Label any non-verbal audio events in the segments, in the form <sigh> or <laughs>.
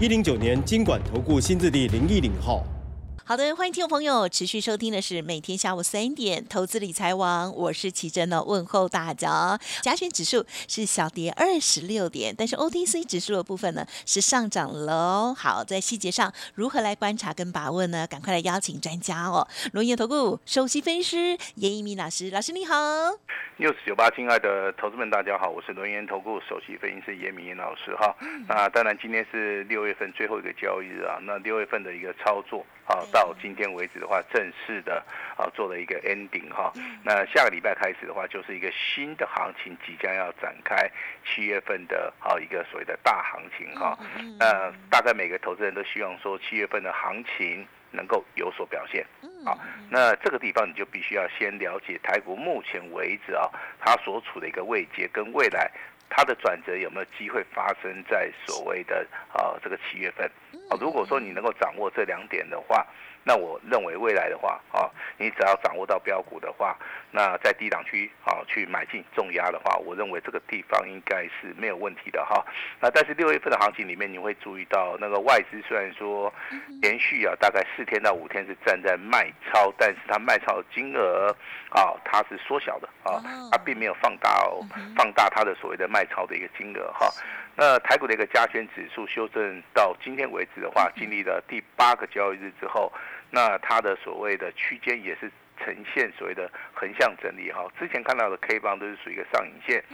一零九年经管投顾新字第零一零号。好的，欢迎听众朋友持续收听的是每天下午三点投资理财网，我是奇珍呢，问候大家。加权指数是小跌二十六点，但是 OTC 指数的部分呢是上涨喽。好，在细节上如何来观察跟把握呢？赶快来邀请专家哦，龙岩投顾首席分析师严一鸣老师，老师你好。news 九八，亲爱的投资们，大家好，我是龙岩投顾首席分析师严明老师哈。那当然今天是六月份最后一个交易日啊，那六月份的一个操作啊。到今天为止的话，正式的啊做了一个 ending 哈。那下个礼拜开始的话，就是一个新的行情即将要展开，七月份的啊一个所谓的大行情哈。那大概每个投资人都希望说，七月份的行情能够有所表现。好，那这个地方你就必须要先了解台股目前为止啊，它所处的一个位阶跟未来它的转折有没有机会发生在所谓的啊这个七月份。啊，如果说你能够掌握这两点的话，那我认为未来的话，啊，你只要掌握到标股的话，那在低档区啊去买进重压的话，我认为这个地方应该是没有问题的哈。那但是六月份的行情里面，你会注意到那个外资虽然说连续啊大概四天到五天是站在卖超，但是它卖超的金额啊它是缩小的啊，它并没有放大哦，放大它的所谓的卖超的一个金额哈。那台股的一个加权指数修正到今天为止的话，经历了第八个交易日之后，那它的所谓的区间也是呈现所谓的横向整理哈。之前看到的 K 棒都是属于一个上影线，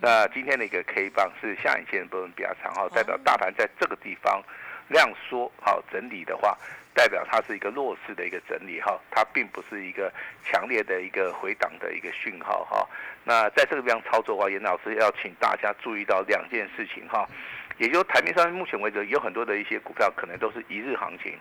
那今天的一个 K 棒是下影线的部分比较长哈，代表大盘在这个地方量缩好整理的话。代表它是一个弱势的一个整理哈，它并不是一个强烈的一个回档的一个讯号哈。那在这个地方操作的话，严老师要请大家注意到两件事情哈，也就台面上目前为止有很多的一些股票可能都是一日行情，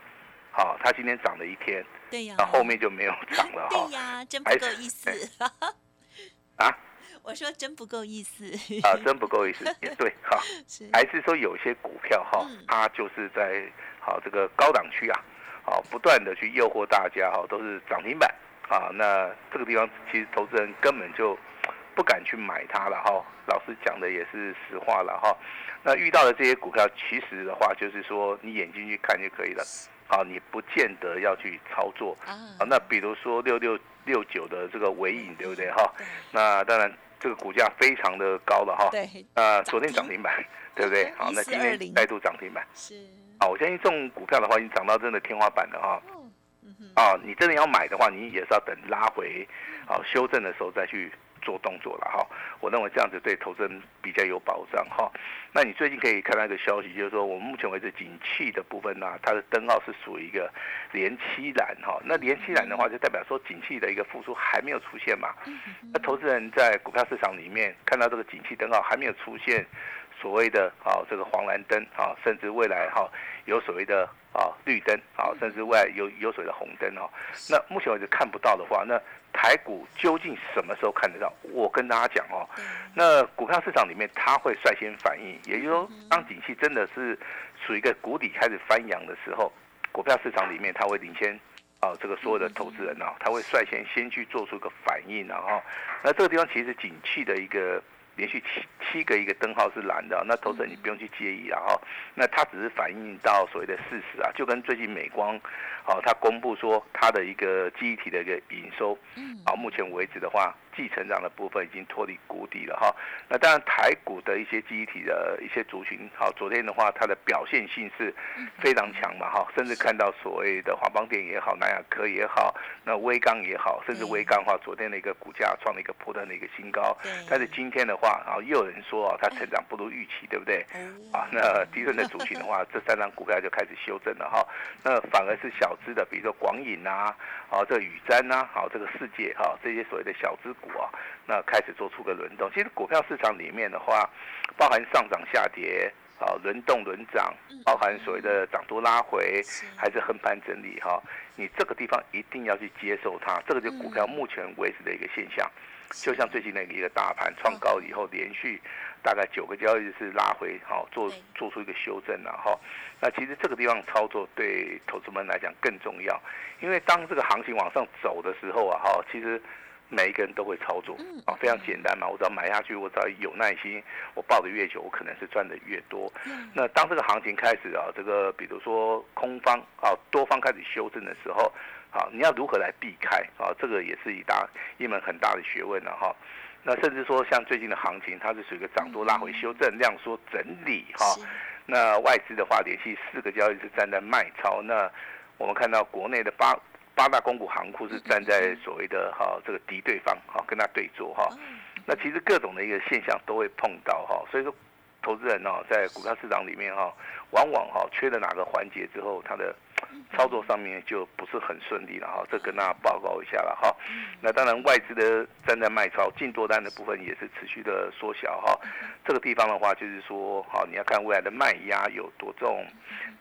好，它今天涨了一天，对呀，那后面就没有涨了哈。<laughs> 对呀，真不够意思。<laughs> 啊？我说真不够意思。啊，真不够意思，也对 <laughs> 哈。还是说有些股票哈，它就是在好这个高档区啊。好，不断的去诱惑大家哈，都是涨停板啊。那这个地方其实投资人根本就不敢去买它了哈。老师讲的也是实话了哈。那遇到的这些股票，其实的话就是说你眼睛去看就可以了。啊，你不见得要去操作啊。那比如说六六六九的这个尾影，对不对哈？那当然这个股价非常的高了哈。对。啊，昨天涨停板，<laughs> 对不对？好，那今天再度涨停板。是。啊，我相信这种股票的话，已经涨到真的天花板了哈。啊，你真的要买的话，你也是要等拉回，啊修正的时候再去做动作了哈。我认为这样子对投资人比较有保障哈。那你最近可以看到一个消息，就是说我们目前为止景气的部分呢，它的灯号是属于一个连期蓝哈。那连期蓝的话，就代表说景气的一个复苏还没有出现嘛。那投资人在股票市场里面看到这个景气灯号还没有出现。所谓的啊，这个黄蓝灯啊，甚至未来哈有所谓的啊绿灯啊，甚至未来有有所谓的红灯哦。那目前为止看不到的话，那台股究竟什么时候看得到？我跟大家讲哦，那股票市场里面它会率先反应，也就是说，当景气真的是属于一个谷底开始翻扬的时候，股票市场里面它会领先啊，这个所有的投资人啊，他会率先先去做出个反应，然后，那这个地方其实景气的一个。连续七七个一个灯号是蓝的，那投资人你不用去介意啊哈，那它只是反映到所谓的事实啊，就跟最近美光，哦，它公布说它的一个记忆体的一个营收，嗯，啊，目前为止的话。继成长的部分已经脱离谷底了哈，那当然台股的一些记忆体的一些族群，好，昨天的话它的表现性是非常强嘛哈，甚至看到所谓的华邦电也好，南亚科也好，那微钢也好，甚至微钢的话，昨天的一个股价创了一个破断的一个新高，但是今天的话，然后又有人说啊，它成长不如预期，对不对？啊，那低润的族群的话，<laughs> 这三张股票就开始修正了哈，那反而是小资的，比如说广影啊，啊，这个宇瞻呐，好，这个世界哈，这些所谓的小资。股啊，那开始做出个轮动。其实股票市场里面的话，包含上涨、下跌啊轮动轮涨，包含所谓的涨多拉回，还是横盘整理哈，你这个地方一定要去接受它，这个就股票目前为止的一个现象。就像最近那个一个大盘创高以后，连续大概九个交易日是拉回，好做做出一个修正了哈。那其实这个地方操作对投资们来讲更重要，因为当这个行情往上走的时候啊，哈，其实每一个人都会操作啊，非常简单嘛。我只要买下去，我只要有耐心，我抱的越久，我可能是赚的越多。那当这个行情开始啊，这个比如说空方啊，多方开始修正的时候。好，你要如何来避开啊？这个也是一大一门很大的学问了哈。那甚至说像最近的行情，它是属于一个涨多拉回修正量缩整理哈。那外资的话，连续四个交易是站在卖超。那我们看到国内的八八大公股行库是站在所谓的哈这个敌对方，哈跟他对坐哈。那其实各种的一个现象都会碰到哈。所以说，投资人哦在股票市场里面哈，往往哈缺了哪个环节之后，他的。操作上面就不是很顺利了哈，这跟大家报告一下了哈。那当然外资的站在卖超，进多单的部分也是持续的缩小哈。这个地方的话就是说，好你要看未来的卖压有多重，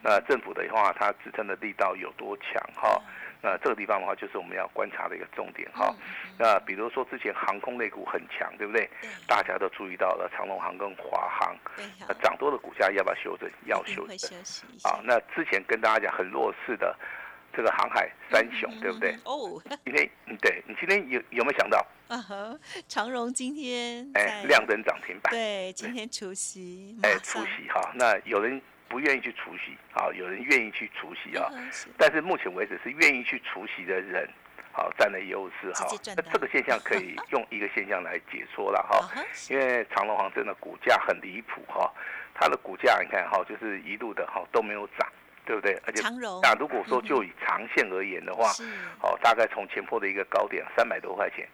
那政府的话它支撑的力道有多强哈。那这个地方的话，就是我们要观察的一个重点哈。那比如说之前航空类股很强，对不对？大家都注意到了长龙航跟华航，那涨多的股价要不要修正？要修正。啊，那之前跟大家讲很弱势的这个航海三雄，对不对？哦。今天，对你今天有有没有想到？<laughs> 啊哈，长荣今天哎亮灯涨停板。对，今天除夕。哎，除夕哈，那有人。不愿意去除息，好，有人愿意去除息啊，但是目前为止是愿意去除息的人，好占了优势哈。那这个现象可以用一个现象来解说了哈，<laughs> 因为长隆行真的股价很离谱哈，它的股价你看哈，就是一路的哈都没有涨，对不对？而且那如果说就以长线而言的话，好，大概从前坡的一个高点三百多块钱。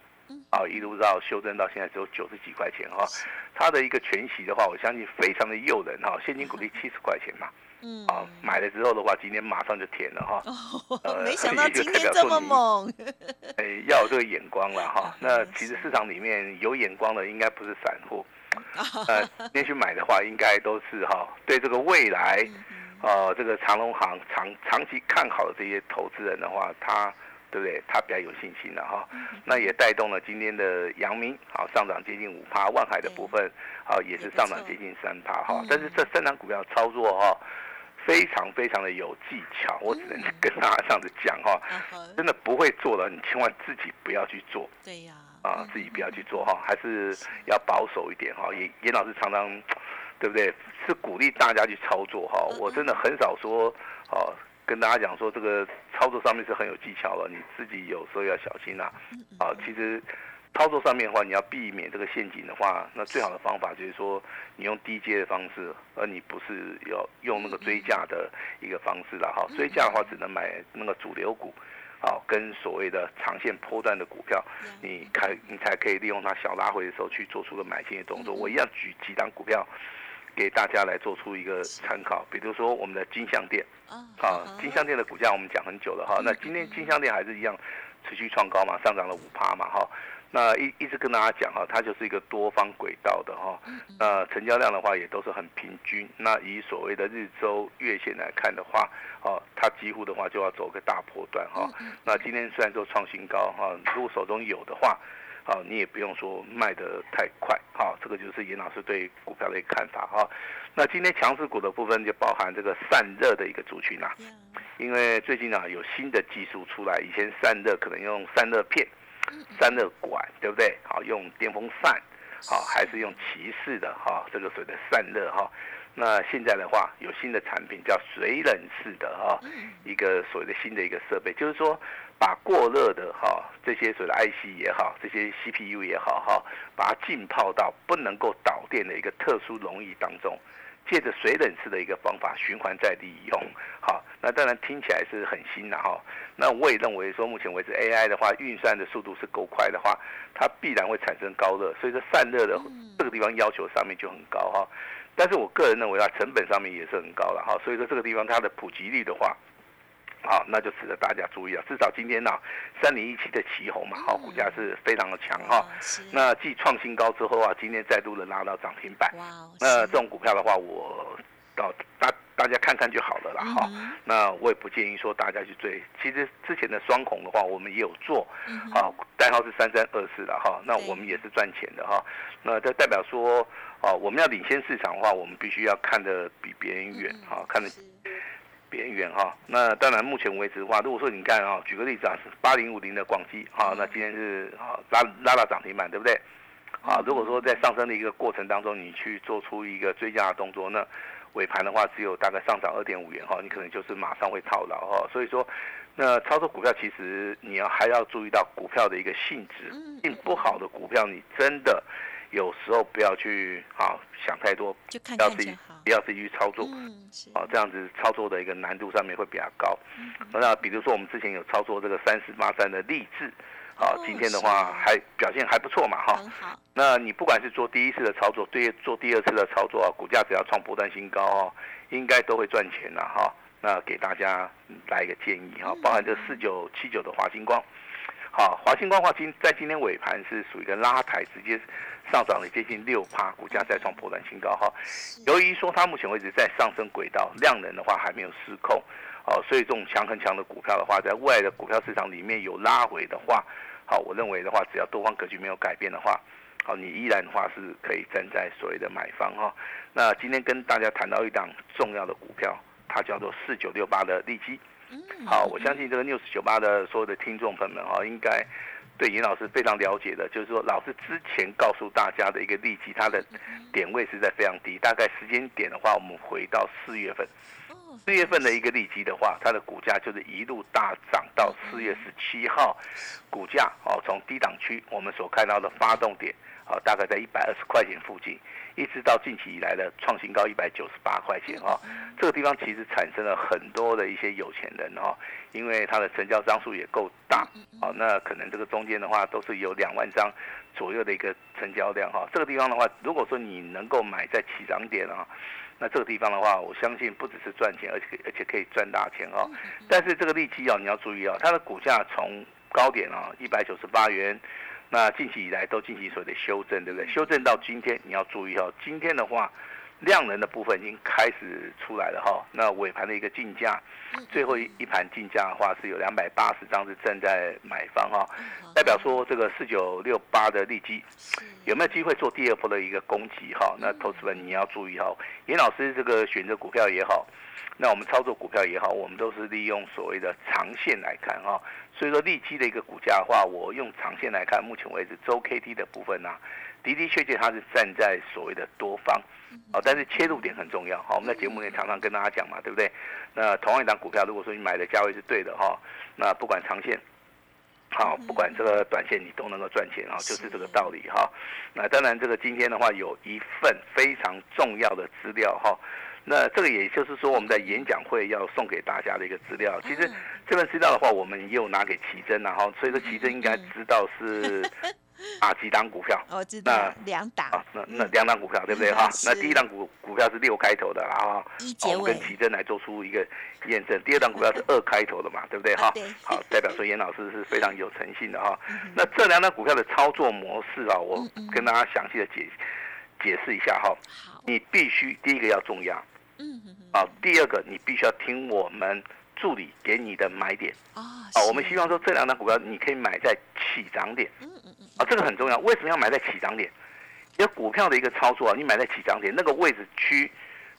啊，一路到修正到现在只有九十几块钱哈，它的一个全息的话，我相信非常的诱人哈，现金股利七十块钱嘛，嗯，啊，买了之后的话，今天马上就填了哈，哦，没想到 <laughs> 今天这么猛，<laughs> 哎，要有这个眼光了哈，那其实市场里面有眼光的应该不是散户，<laughs> 呃，今天去买的话，应该都是哈，对这个未来，呃，这个长隆行长长期看好的这些投资人的话，他。对不对？他比较有信心了哈，那也带动了今天的阳明好上涨接近五趴，万海的部分好也是上涨接近三趴哈。但是这三档股票操作哈，非常非常的有技巧，我只能跟大家这样子讲哈，真的不会做的，你千万自己不要去做。对呀，啊，自己不要去做哈，还是要保守一点哈。严严老师常常，对不对？是鼓励大家去操作哈。我真的很少说哦。跟大家讲说，这个操作上面是很有技巧的，你自己有时候要小心呐。啊，其实操作上面的话，你要避免这个陷阱的话，那最好的方法就是说，你用低阶的方式，而你不是要用那个追价的一个方式了哈。追价的话，只能买那个主流股，好，跟所谓的长线波段的股票，你开你才可以利用它小拉回的时候去做出个买进的动作。我一样举几张股票。给大家来做出一个参考，比如说我们的金相店，啊，金相店的股价我们讲很久了哈，那今天金相店还是一样持续创高嘛，上涨了五趴嘛哈，那一一直跟大家讲哈，它就是一个多方轨道的哈，那成交量的话也都是很平均，那以所谓的日周月线来看的话，哦，它几乎的话就要走个大波段哈，那今天虽然说创新高哈，如果手中有的话。好，你也不用说卖得太快，好，这个就是严老师对股票的一个看法哈。那今天强势股的部分就包含这个散热的一个族群啦，因为最近啊有新的技术出来，以前散热可能用散热片、散热管，对不对？好，用电风扇，好，还是用骑士的哈，这个所谓的散热哈。那现在的话，有新的产品叫水冷式的哈，一个所谓的新的一个设备，就是说。把过热的哈这些所谓的 IC 也好，这些 CPU 也好哈，把它浸泡到不能够导电的一个特殊溶液当中，借着水冷式的一个方法循环再利用。好，那当然听起来是很新的哈。那我也认为说，目前为止 AI 的话运算的速度是够快的话，它必然会产生高热，所以说散热的这个地方要求上面就很高哈。但是我个人认为啊成本上面也是很高了哈，所以说这个地方它的普及率的话。好，那就值得大家注意了。至少今天呢，三零一七的旗红嘛，好，股价是非常的强哈。那继创新高之后啊，今天再度的拉到涨停板。哇，那这种股票的话，我到，大大家看看就好了啦哈。那我也不建议说大家去追。其实之前的双孔的话，我们也有做，啊，代号是三三二四的哈。那我们也是赚钱的哈。那这代表说，哦，我们要领先市场的话，我们必须要看得比别人远哈，看得别人远哈。那当然，目前为止的话，如果说你看啊，举个例子啊，是八零五零的广基哈，那今天是啊拉拉到涨停板，对不对？啊，如果说在上升的一个过程当中，你去做出一个追加的动作，那尾盘的话只有大概上涨二点五元哈，你可能就是马上会套牢哈。所以说，那操作股票其实你要还要注意到股票的一个性质，性不好的股票你真的有时候不要去啊想太多，不要自己不要自己去操作，啊这样子操作的一个难度上面会比较高。那比如说我们之前有操作这个三四八三的励志。好，今天的话还表现还不错嘛，哈。那你不管是做第一次的操作，对，做第二次的操作啊，股价只要创波段新高哦，应该都会赚钱的哈。那给大家来一个建议哈，包含这四九七九的华星光，好，华星光话今在今天尾盘是属于一个拉抬，直接上涨了接近六趴，股价再创波段新高哈。由于说它目前为止在上升轨道，量能的话还没有失控，哦，所以这种强很强的股票的话，在未来的股票市场里面有拉回的话。好，我认为的话，只要多方格局没有改变的话，好，你依然的话是可以站在所谓的买方哈。那今天跟大家谈到一档重要的股票，它叫做四九六八的利基。好，我相信这个 news 九八的所有的听众朋友们哈，应该对严老师非常了解的，就是说老师之前告诉大家的一个利基，它的点位是在非常低，大概时间点的话，我们回到四月份。四月份的一个利基的话，它的股价就是一路大涨到四月十七号，股价哦从低档区我们所看到的发动点啊，大概在一百二十块钱附近，一直到近期以来的创新高一百九十八块钱哈，这个地方其实产生了很多的一些有钱人哈，因为它的成交张数也够大，好，那可能这个中间的话都是有两万张左右的一个成交量哈，这个地方的话，如果说你能够买在起涨点啊。那这个地方的话，我相信不只是赚钱，而且而且可以赚大钱哦。但是这个利基啊，你要注意啊，它的股价从高点啊一百九十八元，那近期以来都进行所谓的修正，对不对？修正到今天，你要注意哦，今天的话。量能的部分已经开始出来了哈，那尾盘的一个竞价，最后一一盘竞价的话是有两百八十张是站在买方哈，代表说这个四九六八的利基有没有机会做第二波的一个攻击哈？那投资们你要注意哈，严老师这个选择股票也好，那我们操作股票也好，我们都是利用所谓的长线来看哈，所以说利基的一个股价的话，我用长线来看，目前为止周 K D 的部分呢。的的确确，它是站在所谓的多方，哦，但是切入点很重要，好，我们在节目里常常跟大家讲嘛，对不对？那同样一档股票，如果说你买的价位是对的哈，那不管长线，好，不管这个短线，你都能够赚钱啊，就是这个道理哈。那当然，这个今天的话有一份非常重要的资料哈，那这个也就是说我们在演讲会要送给大家的一个资料。其实这份资料的话，我们也有拿给奇珍然后所以说奇珍应该知道是。啊，几档股票？我知道，两档。啊，那那两档股票对不对哈？<laughs> 那第一档股股票是六开头的啊，我们跟奇珍来做出一个验证。第二档股票是 <laughs> 二开头的嘛，对不对哈？好，代表说严老师是非常有诚信的哈。那这两档股票的操作模式啊，我跟大家详细的解解释一下哈。你必须第一个要重要，嗯第二个你必须要听我们助理给你的买点啊。啊，我们希望说这两档股票你可以买在起涨点。嗯嗯嗯。啊，这个很重要。为什么要买在起涨点？因为股票的一个操作啊，你买在起涨点那个位置区，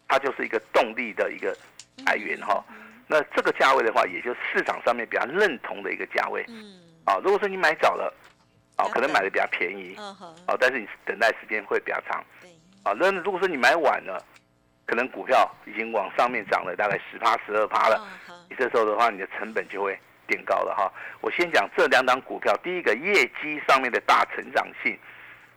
它就是一个动力的一个来源哈。那这个价位的话，也就市场上面比较认同的一个价位。嗯。啊，如果说你买早了，啊，可能买的比较便宜。嗯啊，但是你等待时间会比较长。对。啊，那如果说你买晚了，可能股票已经往上面涨了大概十趴、十二趴了。你这时候的话，你的成本就会。变高了哈，我先讲这两档股票，第一个业绩上面的大成长性，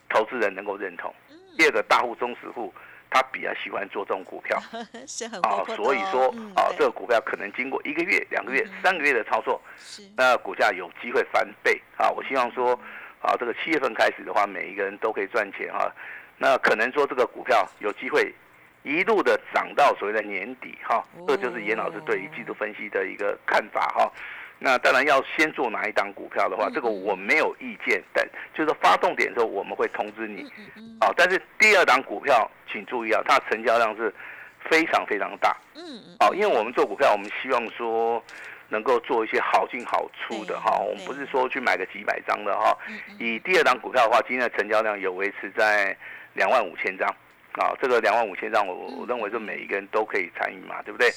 投资人能够认同；第二个大户、中实户，他比较喜欢做这种股票，<laughs> 是很啊，所以说啊，这个股票可能经过一个月、两个月、三个月的操作，那股价有机会翻倍啊！我希望说啊，这个七月份开始的话，每一个人都可以赚钱哈。那可能说这个股票有机会一路的涨到所谓的年底哈，这就是严老师对于季度分析的一个看法哈。那当然要先做哪一档股票的话，这个我没有意见。但就是发动点的时候，我们会通知你。啊，但是第二档股票请注意啊，它成交量是非常非常大。嗯嗯。哦，因为我们做股票，我们希望说能够做一些好进好出的哈。我们不是说去买个几百张的哈。以第二档股票的话，今天的成交量有维持在两万五千张。啊，这个两万五千张，我我认为是每一个人都可以参与嘛，对不对？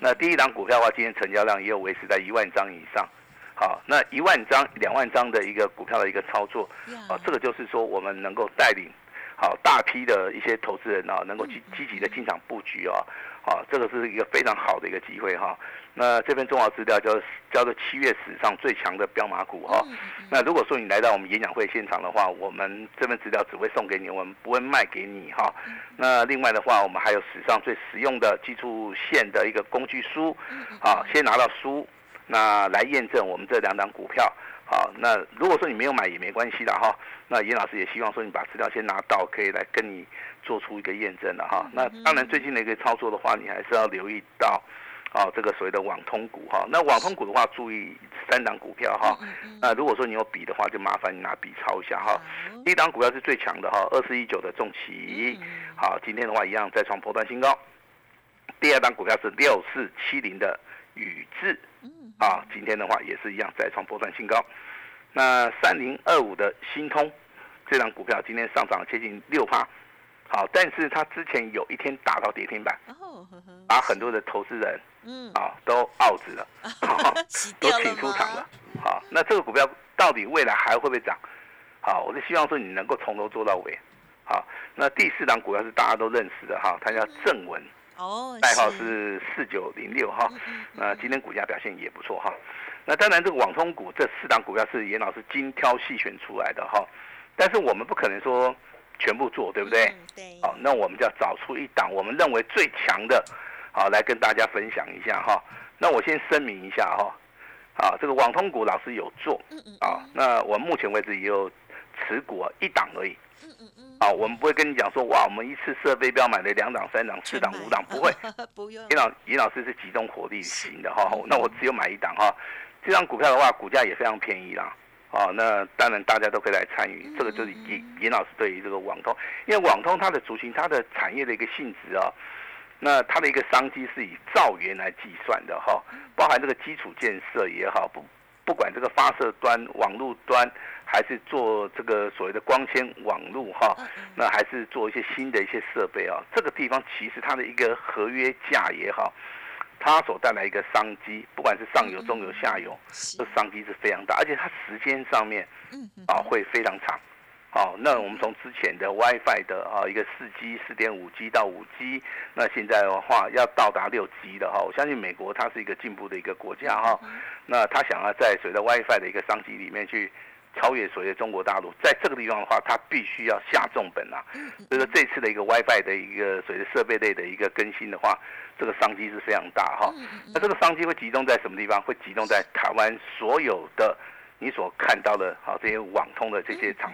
那第一档股票的话，今天成交量也有维持在一万张以上。好，那一万张、两万张的一个股票的一个操作，啊，这个就是说我们能够带领好大批的一些投资人啊，能够积积极的进场布局啊，好，这个是一个非常好的一个机会哈。那这份重要资料叫叫做七月史上最强的标马股哈。那如果说你来到我们演讲会现场的话，我们这份资料只会送给你，我们不会卖给你哈。那另外的话，我们还有史上最实用的基础线的一个工具书，啊，先拿到书。那来验证我们这两档股票，好，那如果说你没有买也没关系的哈。那严老师也希望说你把资料先拿到，可以来跟你做出一个验证了哈。那当然最近的一个操作的话，你还是要留意到，啊，这个所谓的网通股哈。那网通股的话，注意三档股票哈。那如果说你有笔的话，就麻烦你拿笔抄一下哈。第一档股票是最强的哈，二四一九的重企，好，今天的话一样再创破断新高。第二档股票是六四七零的宇智。啊，今天的话也是一样再创波段新高。那三零二五的新通，这张股票今天上涨接近六趴。好，但是它之前有一天打到跌停板，把很多的投资人，嗯，啊，都 out 了，<laughs> 都请出场了。好，那这个股票到底未来还会不会涨？好，我是希望说你能够从头做到尾。好，那第四档股票是大家都认识的哈，它叫正文。哦，代号是四九零六哈，那今天股价表现也不错哈。那当然，这个网通股这四档股票是严老师精挑细选出来的哈。但是我们不可能说全部做，对不对？对。好，那我们就要找出一档我们认为最强的，好来跟大家分享一下哈。那我先声明一下哈，啊，这个网通股老师有做，啊，那我目前为止也有持股一档而已。嗯嗯啊，我们不会跟你讲说，哇，我们一次设飞镖买了两档、三档、四档、五档，不会。<laughs> 不用。尹老尹老师是集中火力型的哈，那我只有买一档哈。这张股票的话，股价也非常便宜啦。哦，那当然大家都可以来参与。这个就是尹尹老师对于这个网通，因为网通它的族群、它的产业的一个性质啊，那它的一个商机是以兆元来计算的哈，包含这个基础建设也好，不不管这个发射端、网络端。还是做这个所谓的光纤网络哈，那还是做一些新的一些设备啊。这个地方其实它的一个合约价也好，它所带来一个商机，不管是上游、中游、下游，这商机是非常大，而且它时间上面啊会非常长。好，那我们从之前的 WiFi 的啊一个四 G、四点五 G 到五 G，那现在的话要到达六 G 的哈。我相信美国它是一个进步的一个国家哈，那它想要在随着 WiFi 的一个商机里面去。超越所谓中国大陆，在这个地方的话，它必须要下重本啊。所以说这次的一个 WiFi 的一个随着设备类的一个更新的话，这个商机是非常大哈。那这个商机会集中在什么地方？会集中在台湾所有的你所看到的哈这些网通的这些厂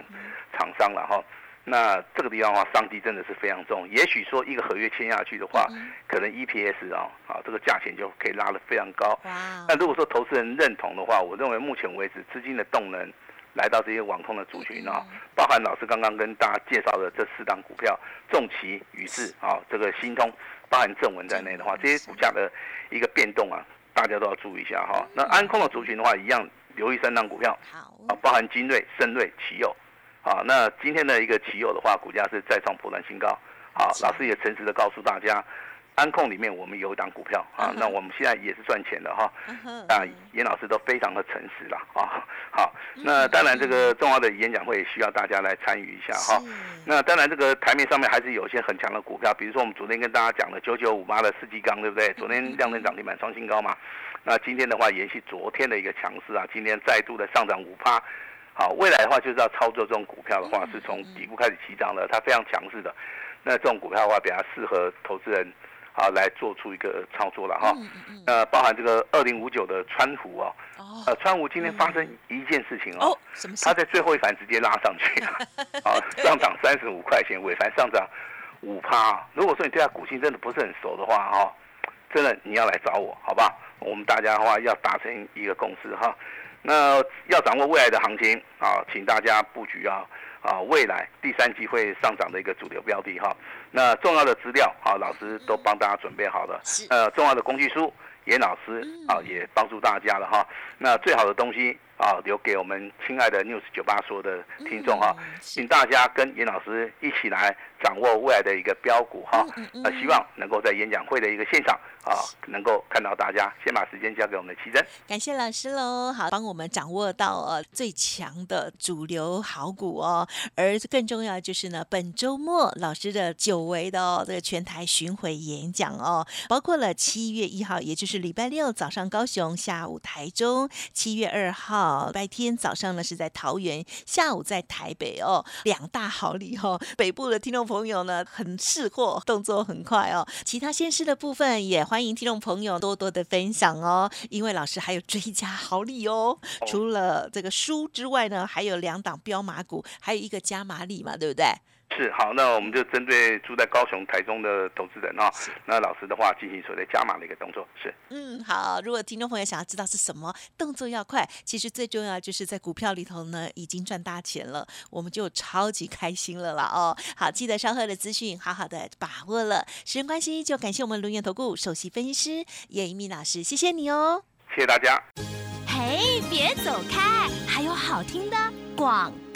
厂商了哈。那这个地方的话，商机真的是非常重。也许说一个合约签下去的话，可能 EPS 啊啊这个价钱就可以拉得非常高。那如果说投资人认同的话，我认为目前为止资金的动能。来到这些网通的族群啊，包含老师刚刚跟大家介绍的这四档股票，重旗、宇智啊，这个新通，包含正文在内的话，这些股价的一个变动啊，大家都要注意一下哈。那安控的族群的话，一样留意三档股票，好啊，包含精锐、深瑞、奇友，啊，那今天的一个奇友的话，股价是再创破断新高，好，老师也诚实的告诉大家。安控里面我们有一档股票啊，那我们现在也是赚钱的哈，啊，严老师都非常的诚实了啊。好，那当然这个重要的演讲会需要大家来参与一下哈。那当然这个台面上面还是有一些很强的股票，比如说我们昨天跟大家讲的九九五八的世纪钢，对不对？昨天量能涨停板创新高嘛。那今天的话延续昨天的一个强势啊，今天再度的上涨五趴。好，未来的话就是要操作这种股票的话，是从底部开始起涨的，它非常强势的。那这种股票的话，比较适合投资人。好，来做出一个操作了哈，呃，包含这个二零五九的川湖哦，呃，川湖今天发生一件事情哦，什么事？它在最后一盘直接拉上去了，<laughs> 啊，上涨三十五块钱，尾盘上涨五趴。如果说你对它股性真的不是很熟的话哈，真的你要来找我，好不好？我们大家的话要达成一个共识哈。那要掌握未来的行情啊，请大家布局啊。啊未来第三季会上涨的一个主流标的哈。那重要的资料啊，老师都帮大家准备好了。呃，重要的工具书，严老师啊也帮助大家了哈。那最好的东西。啊，留给我们亲爱的 News 九八说的听众哈，请大家跟严老师一起来掌握未来的一个标股哈。那希望能够在演讲会的一个现场啊，能够看到大家。先把时间交给我们的奇珍，感谢老师喽。好，帮我们掌握到呃最强的主流好股哦。而更重要就是呢，本周末老师的久违的哦这个全台巡回演讲哦，包括了七月一号，也就是礼拜六早上高雄，下午台中，七月二号。白天早上呢是在桃园，下午在台北哦，两大好礼哦。北部的听众朋友呢很识货，动作很快哦。其他先师的部分也欢迎听众朋友多多的分享哦，因为老师还有追加好礼哦。除了这个书之外呢，还有两档标马股，还有一个加码礼嘛，对不对？是好，那我们就针对住在高雄、台中的投资人啊，那老师的话进行所谓加码的一个动作。是，嗯，好。如果听众朋友想要知道是什么动作要快，其实最重要就是在股票里头呢已经赚大钱了，我们就超级开心了啦哦。好，记得稍后的资讯好好的把握了。时间关系，就感谢我们龙源投顾首席分析师叶一鸣老师，谢谢你哦。谢谢大家。嘿，别走开，还有好听的广告。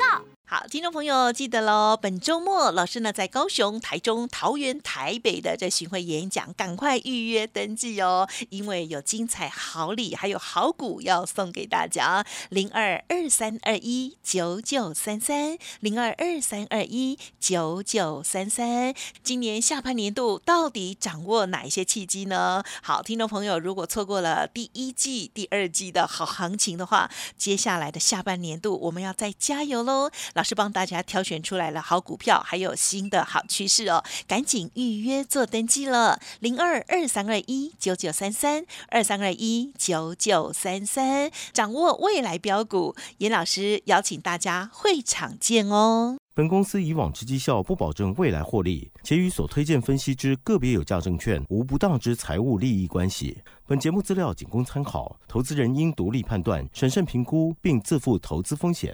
好，听众朋友记得喽，本周末老师呢在高雄、台中、桃园、台北的这巡回演讲，赶快预约登记哦，因为有精彩好礼，还有好股要送给大家。零二二三二一九九三三，零二二三二一九九三三。今年下半年度到底掌握哪一些契机呢？好，听众朋友，如果错过了第一季、第二季的好行情的话，接下来的下半年度我们要再加油喽。老师帮大家挑选出来了好股票，还有新的好趋势哦，赶紧预约做登记了，零二二三二一九九三三二三二一九九三三，掌握未来标股，严老师邀请大家会场见哦。本公司以往之绩效不保证未来获利，且与所推荐分析之个别有价证券无不当之财务利益关系。本节目资料仅供参考，投资人应独立判断、审慎评估，并自负投资风险。